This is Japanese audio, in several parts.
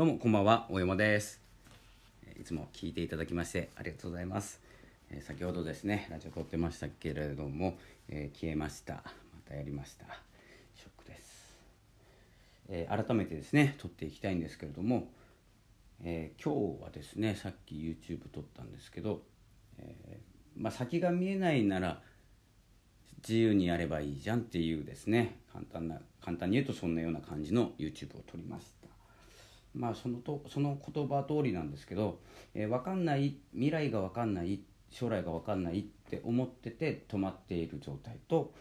どうもこんばんは大山です。いつも聞いていただきましてありがとうございます、えー先ほどですねラジオ撮ってましたけれども、えー消えました。またやりました。ショックです、えー改めてですね撮っていきたいんですけれども、えー今日はですねさっき YouTube 撮ったんですけど、えーまあ、先が見えないなら自由にやればいいじゃんっていうですね簡単な簡単に言うとそんなような感じの YouTube を撮りました。まあそのとその言葉通りなんですけど、えー分かんない未来が分かんない将来が分かんないって思ってて止まっている状態と、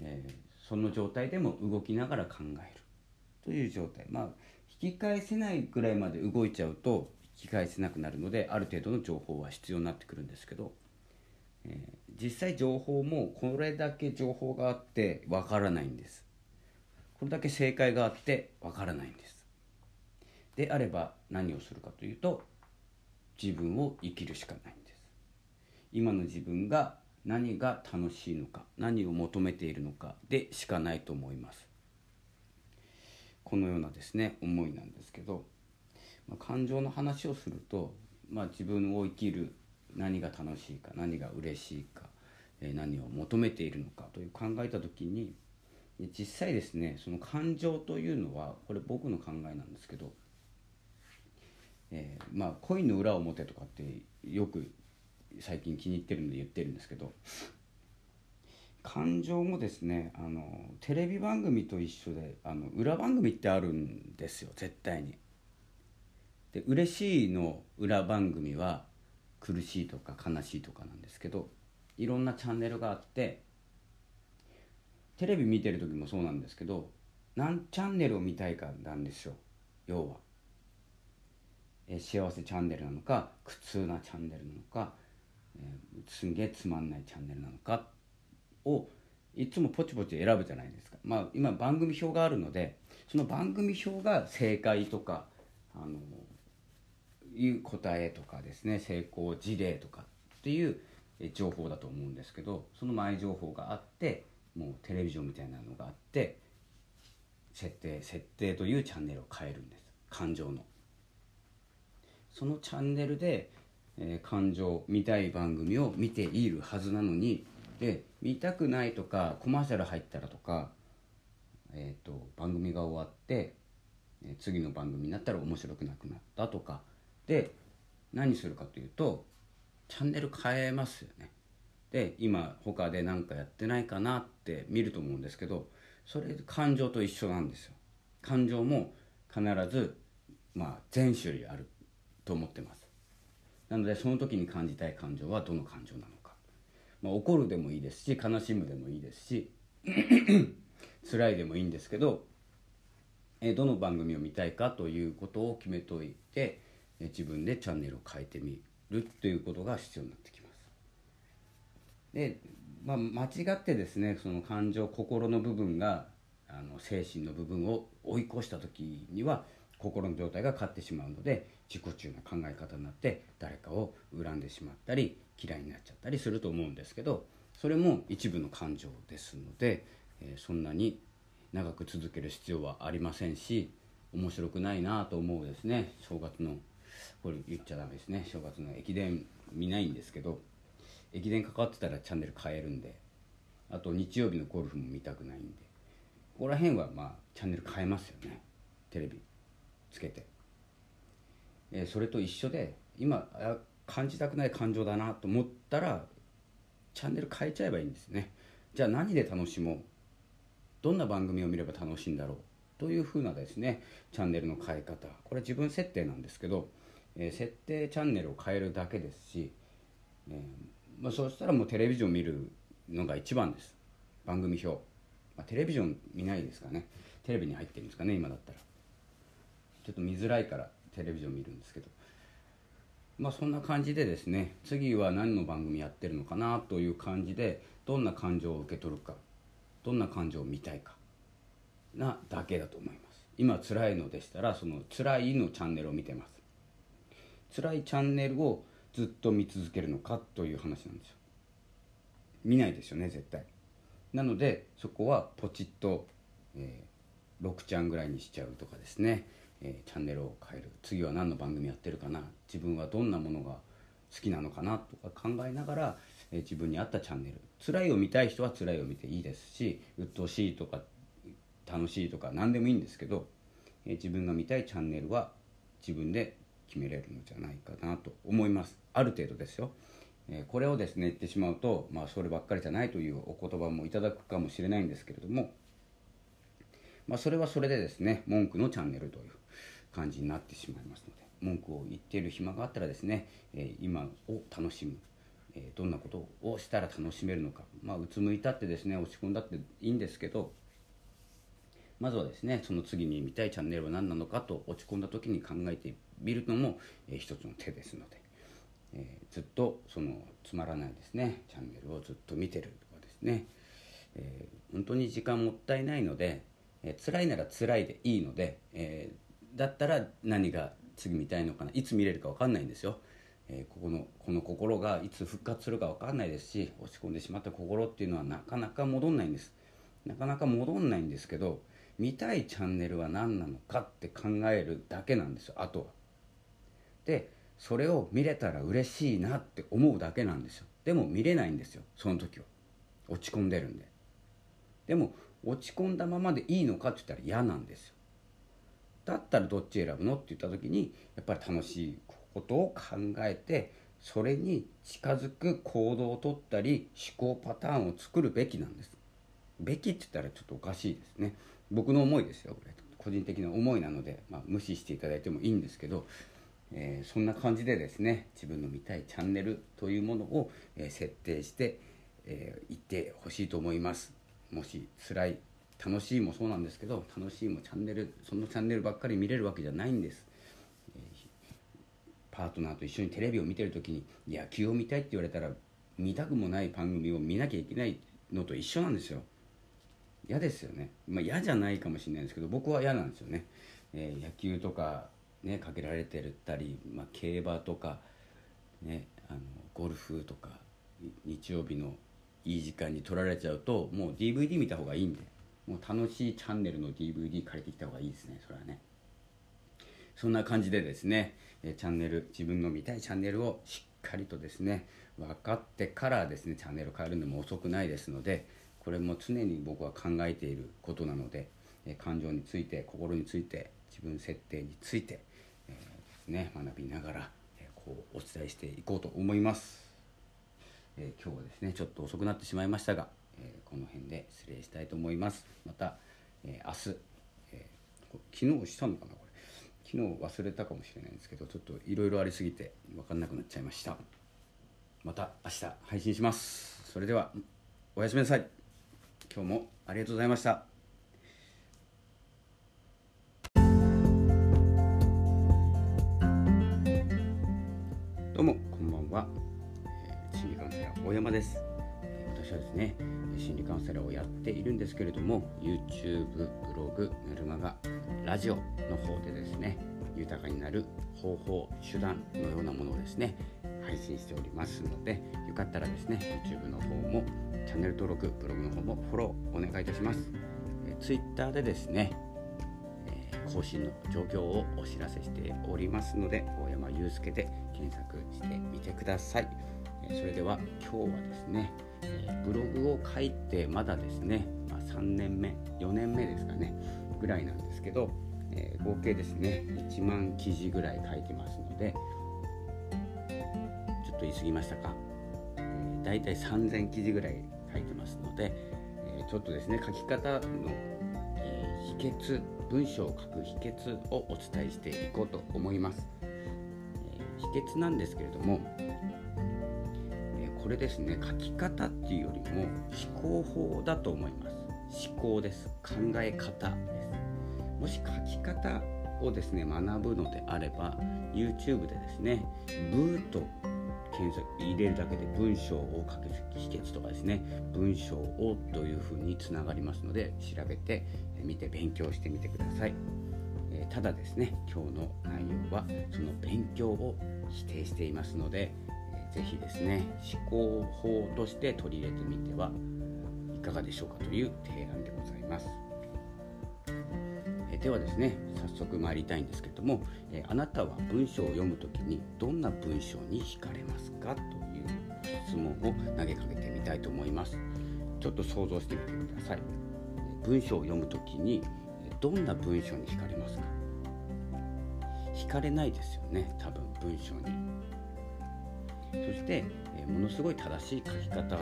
えーその状態でも動きながら考える。という状態。まあ引き返せないぐらいまで動いちゃうと引き返せなくなるのである程度の情報は必要になってくるんですけどえー実際情報もこれだけ情報があってわからないんです。これだけ正解があってわからないんです。であれば何をするかというと自分を生きるしかないんです。今の自分が何が楽しいのか何を求めているのかでしかないと思います。このようなですね思いなんですけど、まあ、感情の話をすると、まあ、自分を生きる何が楽しいか何が嬉しいか、え何を求めているのかという考えた時に実際ですねその感情というのはこれ僕の考えなんですけど、えーまあ恋の裏表とかってよく最近気に入ってるんで言ってるんですけど感情もですねあのテレビ番組と一緒であの裏番組ってあるんですよ絶対に。で嬉しいの裏番組は苦しいとか悲しいとかなんですけどいろんなチャンネルがあってテレビ見てる時もそうなんですけど何チャンネルを見たいかなんですよ要は、え幸せチャンネルなのか苦痛なチャンネルなのか、えーすんげえつまんないチャンネルなのかをいつもポチポチ選ぶじゃないですか。まあ今番組表があるのでその番組表が正解とかあのいう答えとかですね成功事例とかっていう情報だと思うんですけどその前情報があってもうテレビジョンみたいなのがあって設定設定というチャンネルを変えるんです。感情の。そのチャンネルで、えー感情見たい番組を見ているはずなのにで見たくないとかコマーシャル入ったらとか、えー、と番組が終わってえ次の番組になったら面白くなくなったとかで何するかというとチャンネル変えますよね。で今他で何かやってないかなって見ると思うんですけどそれ感情と一緒なんですよ。感情も必ずまあ全種類ある。と思ってます。なのでその時に感じたい感情はどの感情なのか、まあ、怒るでもいいですし悲しむでもいいですし 辛いでもいいんですけどえどの番組を見たいかということを決めといてえ自分でチャンネルを変えてみるということが必要になってきます。で、まあ、間違ってですねその感情心の部分があの精神の部分を追い越した時には心の状態が勝ってしまうので自己中な考え方になって誰かを恨んでしまったり嫌いになっちゃったりすると思うんですけどそれも一部の感情ですので、えそんなに長く続ける必要はありませんし面白くないなと思うですね。正月のこれ言っちゃダメですね。正月の駅伝見ないんですけど駅伝関わってたらチャンネル変えるんであと日曜日のゴルフも見たくないんでここら辺はまあチャンネル変えますよね。テレビ。つけて、えーそれと一緒で今感じたくない感情だなと思ったらチャンネル変えちゃえばいいんですね。じゃあ何で楽しもう？どんな番組を見れば楽しいんだろう？というふうなですねチャンネルの変え方。これ自分設定なんですけど、えー設定チャンネルを変えるだけですし、えーまあ、そうしたらもうテレビジョン見るのが一番です。番組表、まあ、テレビジョン見ないですかね。テレビに入ってるんですかね今だったら。ちょっと見づらいからテレビジョン見るんですけど。まあそんな感じでですね次は何の番組やってるのかなという感じでどんな感情を受け取るかどんな感情を見たいかなだけだと思います。今辛いのでしたらその辛いのチャンネルを見てます。辛いチャンネルをずっと見続けるのかという話なんですよ。見ないですよね絶対。なのでそこはポチッと、えー6ちゃんぐらいにしちゃうとかですね、えー、チャンネルを変える。次は何の番組やってるかな。自分はどんなものが好きなのかなとか考えながら、えー、自分に合ったチャンネル。辛いを見たい人は辛いを見ていいですし鬱陶しいとか楽しいとか何でもいいんですけど、えー、自分が見たいチャンネルは自分で決めれるのじゃないかなと思います。ある程度ですよ、えこれをですね言ってしまうと、まあ、そればっかりじゃないというお言葉もいただくかもしれないんですけれども、まあ、それはそれでですね文句のチャンネルという。感じになってしまいますので文句を言っている暇があったらですね、え今を楽しむ、えどんなことをしたら楽しめるのかまあうつむいたってですね落ち込んだっていいんですけどまずはですねその次に見たいチャンネルは何なのかと落ち込んだ時に考えてみるのも、えー、一つの手ですので、えー、ずっとそのつまらないですねチャンネルをずっと見てるとかですね、えー、本当に時間もったいないので、えー、辛いなら辛いでいいので、えだったら何が次見たいのかないつ見れるか分かんないんですよ。えここのこの心がいつ復活するか分かんないですし落ち込んでしまった心っていうのはなかなか戻んないんです。なかなか戻んないんですけど見たいチャンネルは何なのかって考えるだけなんですよあとは。でそれを見れたら嬉しいなって思うだけなんですよ。でも見れないんですよその時は。落ち込んでるんで。でも落ち込んだままでいいのかって言ったら嫌なんですよ。だったらどっち選ぶの？って言った時にやっぱり楽しいことを考えてそれに近づく行動をとったり思考パターンを作るべきなんです。べきって言ったらちょっとおかしいですね。僕の思いですよこれ。個人的な思いなので、まあ、無視していただいてもいいんですけど、えー、そんな感じでですね自分の見たいチャンネルというものを、え、設定して、えー、ってほしいと思います。もし辛い楽しいもそうなんですけど楽しいもチャンネルそのチャンネルばっかり見れるわけじゃないんです、えパートナーと一緒にテレビを見てる時に野球を見たいって言われたら見たくもない番組を見なきゃいけないのと一緒なんですよ。嫌ですよね、まあ、嫌じゃないかもしれないんですけど僕は嫌なんですよね、えー、野球とかねかけられてるたり、まあ、競馬とかねあのゴルフとか日曜日のいい時間に撮られちゃうともう DVD 見た方がいいんで。もう楽しいチャンネルの DVD 借りてきた方がいいですねそれはね。そんな感じでですねチャンネル自分の見たいチャンネルをしっかりとですね分かってからですねチャンネル変えるのも遅くないですのでこれも常に僕は考えていることなので、感情について心について自分設定について、え、ですね、学びながら、えこうお伝えしていこうと思います、え、今日はですねちょっと遅くなってしまいましたが、えこの辺で失礼したいと思います。また、え明日、え昨日したのかなこれ。昨日忘れたかもしれないんですけどちょっといろいろありすぎて分かんなくなっちゃいました。また明日配信します。それではおやすみなさい。今日もありがとうございました。どうもこんばんは、えー、心理カウンセラー大山です、私はですね心理カウンセラーをやっているんですけれども YouTube ブログメルマガラジオの方でですね豊かになる方法手段のようなものをですね配信しておりますのでよかったらですね YouTube の方もチャンネル登録ブログの方もフォローお願いいたします、え Twitter でですね、更新の状況をお知らせしておりますので大山祐介で検索してみてください、それでは今日はですね、えブログを書いてまだですね、まあ、3年目4年目ですかねぐらいなんですけど、えー、合計ですね1万記事ぐらい書いてますのでちょっと言い過ぎましたか。だいたい3000記事ぐらい書いてますので、えちょっとですね書き方の、え秘訣文章を書く秘訣をお伝えしていこうと思います、え秘訣なんですけれども、れですね。書き方っていうよりも思考法だと思います。思考です。考え方です。もし書き方をですね学ぶのであれば YouTube でですねブーと検索入れるだけで文章を書く秘訣とかですね文章をというふうにつながりますので調べてみて勉強してみてください、えただですね今日の内容はその勉強を否定していますので、ぜひですね思考法として取り入れてみてはいかがでしょうかという提案でございます、え、ではですね早速参りたいんですけども、え、あなたは文章を読む時にどんな文章に惹かれますかという質問を投げかけてみたいと思います。ちょっと想像してみてください。文章を読む時にどんな文章に惹かれますか？惹かれないですよね多分文章に。そして、え、ものすごい正しい書き方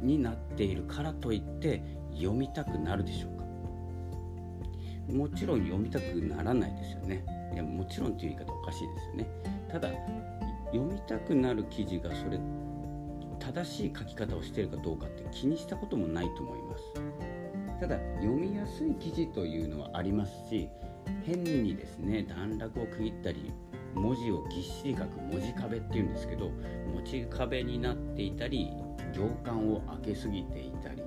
になっているからといって読みたくなるでしょうか？もちろん読みたくならないですよね。いやもちろんという言い方おかしいですよね。ただ読みたくなる記事がそれ正しい書き方をしているかどうかって気にしたこともないと思います。ただ読みやすい記事というのはありますし変にですね段落を区切ったり文字をぎっしり書く文字壁っていうんですけど文字壁になっていたり行間を開けすぎていたり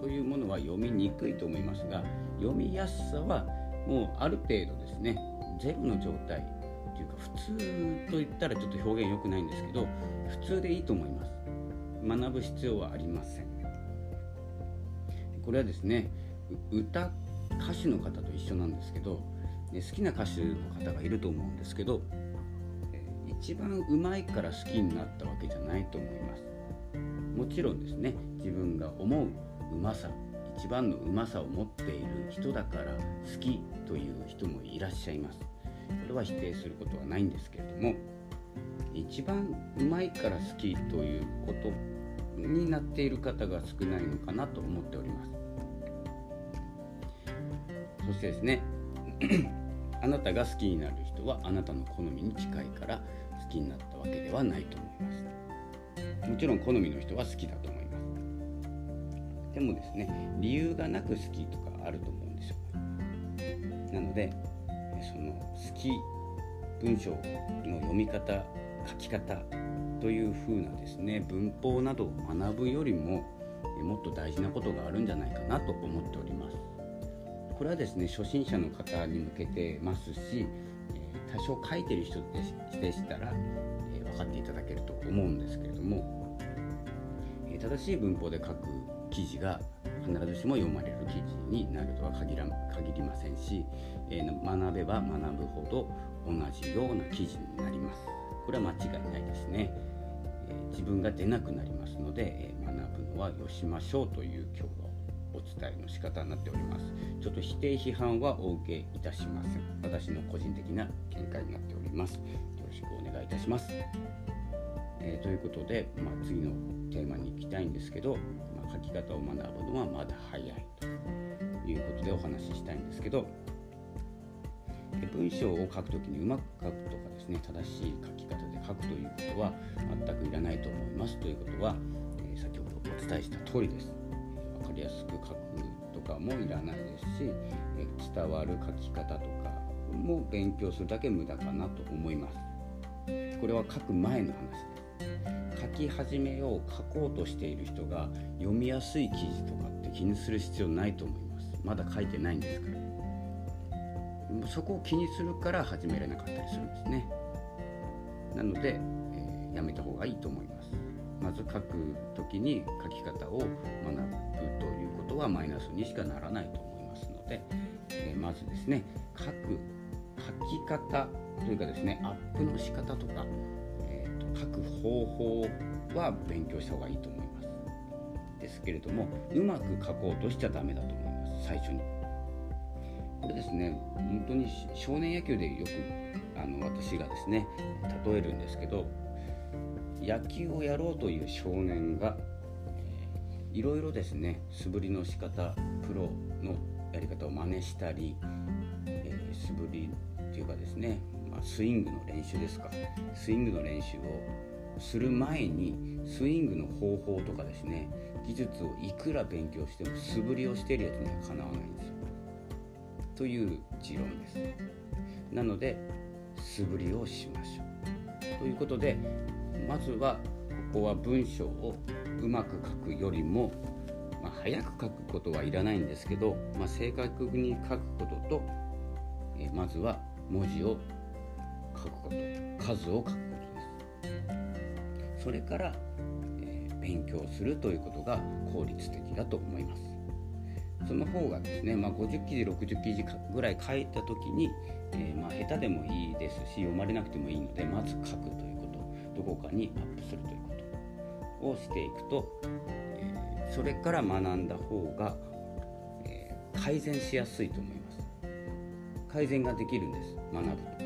というものは読みにくいと思いますが読みやすさはもうある程度ですねゼロの状態というか普通と言ったらちょっと表現良くないんですけど普通でいいと思います。学ぶ必要はありません。これはですね歌歌手の方と一緒なんですけど好きな歌手の方がいると思うんですけど一番うまいから好きになったわけじゃないと思います。もちろんですね自分が思ううまさ一番のうまさを持っている人だから好きという人もいらっしゃいます。これは否定することはないんですけれども一番うまいから好きということになっている方が少ないのかなと思っております。そしてですねあなたが好きになる人はあなたの好みに近いから好きになったわけではないと思います。もちろん好みの人は好きだと思います。でもですね理由がなく好きとかあると思うんですよ。なのでその好き文章の読み方書き方というふうなですね文法などを学ぶよりももっと大事なことがあるんじゃないかなと思っております。これはですね初心者の方に向けてますし多少書いてる人でしたら分かっていただけると思うんですけれども正しい文法で書く記事が必ずしも読まれる記事になるとは限ら限りませんし、え学べば学ぶほど同じような記事になります。これは間違いないですね。え自分が出なくなりますので、え学ぶのはよしましょうという今日はお伝えの仕方になっております。ちょっと否定批判はお受けいたしません。私の個人的な見解になっております。よろしくお願いいたします、えー、ということで、まあ、次のテーマに行きたいんですけど、まあ、書き方を学ぶのはまだ早いということでお話ししたいんですけど文章を書くときにうまく書くとかですね正しい書き方で書くということは全くいらないと思います。ということは、えー、先ほどお伝えした通りです。りやすく書くとかもいらないですし伝わる書き方とかも勉強するだけ無駄かなと思います。これは書く前の話です。書き始めよう書こうとしている人が読みやすい記事とかって気にする必要ないと思います。まだ書いてないんですから。そこを気にするから始められなかったりするんですね。なので、えー、やめた方がいいと思います。まず書く時に書き方を学ぶということはマイナスにしかならないと思いますので、え、まずですね書く書き方というかですねアップの仕方とか、えーと、書く方法は勉強した方がいいと思います。ですけれどもうまく書こうとしちゃダメだと思います。最初に。これですね本当に少年野球でよくあの私がですね例えるんですけど野球をやろうという少年が、いろいろですね素振りの仕方プロのやり方を真似したり、えー、素振りっていうかですね、まあ、スイングの練習ですかスイングの練習をする前にスイングの方法とかですね技術をいくら勉強しても素振りをしているやつにはかなわないんですよ。という持論です。なので素振りをしましょう。ということでまずはここは文章をうまく書くよりも、まあ、早く書くことはいらないんですけど、まあ、正確に書くことと、え、まずは文字を書くこと数を書くことです。それから、えー、勉強するということが効率的だと思います。その方がですね、まあ、50記事60記事ぐらい書いた時に、えー、まあ下手でもいいですし読まれなくてもいいのでまず書くという。どこかにアップするということをしていくと、え、それから学んだ方が、え、改善しやすいと思います改善ができるんです学ぶと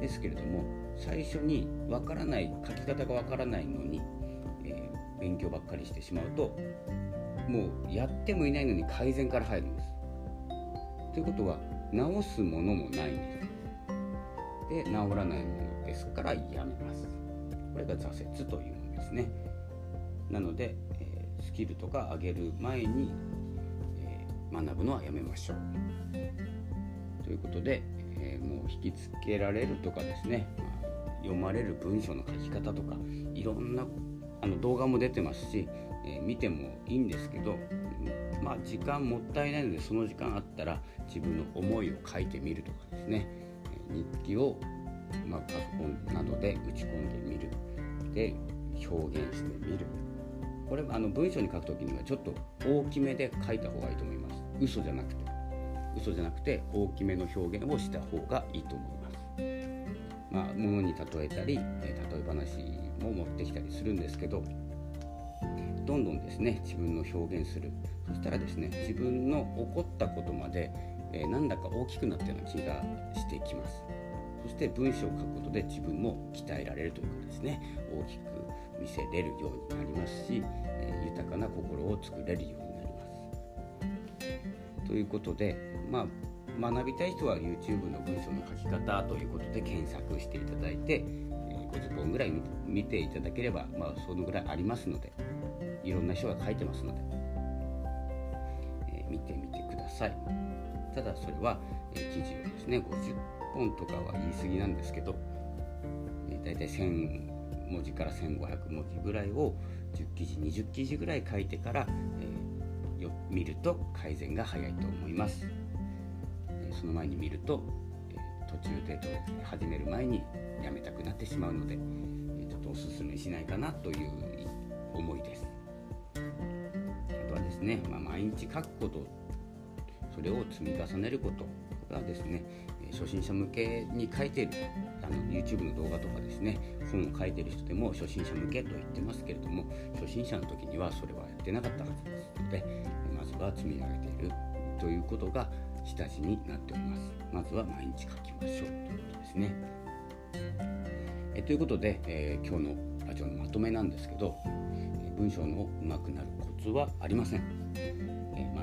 ですけれども最初にわからない書き方がわからないのに、え勉強ばっかりしてしまうともうやってもいないのに改善から入るんです。ということは直すものもないんです。で治らないものですからやめます。これが挫折というものですね。なので、え、スキルとか上げる前に、え、学ぶのはやめましょう。ということで、え、もう引きつけられるとかですね、読まれる文章の書き方とかいろんなあの動画も出てますしえ、見てもいいんですけど、まあ、時間もったいないのでその時間あったら自分の思いを書いてみるとかですね、え日記を、まあ、パソコンなどで打ち込んでみる。で表現してみるこれあの文章に書くときにはちょっと大きめで書いた方がいいと思います。嘘じゃなくて嘘じゃなくて大きめの表現をした方がいいと思います。まあ物に例えたり、え例え話も持ってきたりするんですけどどんどんですね自分の表現するそしたらですね自分の起こったことまで、えー、なんだか大きくなったような気がしてきます。そして文章を書くことで自分も鍛えられるというかですね大きく見せれるようになりますし、え、豊かな心を作れるようになります。ということでまあ学びたい人は YouTube の文章の書き方ということで検索していただいて、え50本ぐらい見ていただければ、まあ、そのぐらいありますのでいろんな人が書いてますので、え、見てみてください。ただそれは、え、記事をですね50本とかは言い過ぎなんですけど、えー、大体1000文字から1500文字ぐらいを10記事20記事ぐらい書いてから、えー、よ見ると改善が早いと思います、えー、その前に見ると、えー、途中で始める前にやめたくなってしまうので、えー、ちょっとおすすめしないかなという思いですね、まあ、毎日書くことそれを積み重ねることがですね初心者向けに書いてるあの YouTube の動画とかですね本を書いてる人でも初心者向けと言ってますけれども初心者の時にはそれはやってなかったはずですのでまずは積み上げているということが下地になっております。まずは毎日書きましょうということですね。えということで、えー、今日のラジオのまとめなんですけど文章の上手くなるコツはありません、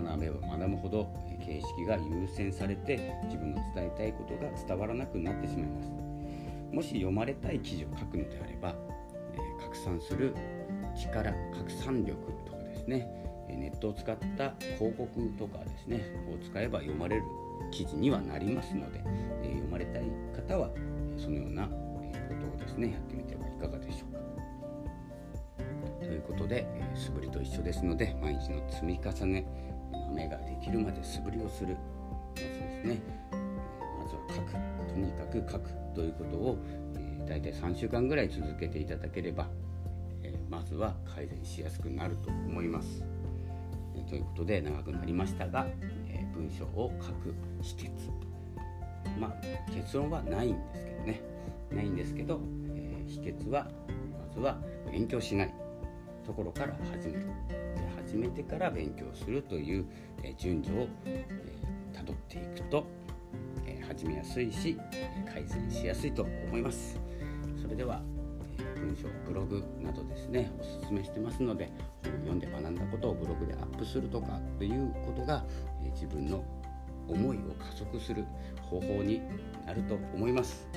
学べば学ぶほど形式が優先されて自分の伝えたいことが伝わらなくなってしまいますもし読まれたい記事を書くのであれば、え拡散する力拡散力とかですねネットを使った広告とかですねを使えば読まれる記事にはなりますので、え読まれたい方はそのようなことをですねやってみてはいかがでしょうか。ということで、素振りと一緒ですので毎日の積み重ね豆ができるまで素振りをするまずですね、まずは書くとにかく書くということを、え、大体3週間ぐらい続けていただければ、え、まずは改善しやすくなると思います。え、ということで長くなりましたが、え、文章を書く秘訣。まあ結論はないんですけどね。ないんですけど、え、秘訣はまずは勉強しないところから始める。始めてから勉強するという、え順序をたど、えー、っていくと、え、始めやすいし改善しやすいと思います。それでは、え文章ブログなどですねおすすめしてますので読んで学んだことをブログでアップするとかということが、え自分の思いを加速する方法になると思います。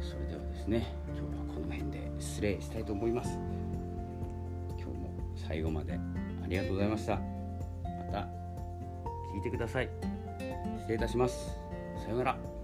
それではですね今日はこの辺で失礼したいと思います。今日も最後までりがとうございました。また聞いてください。失礼いたします。さようなら。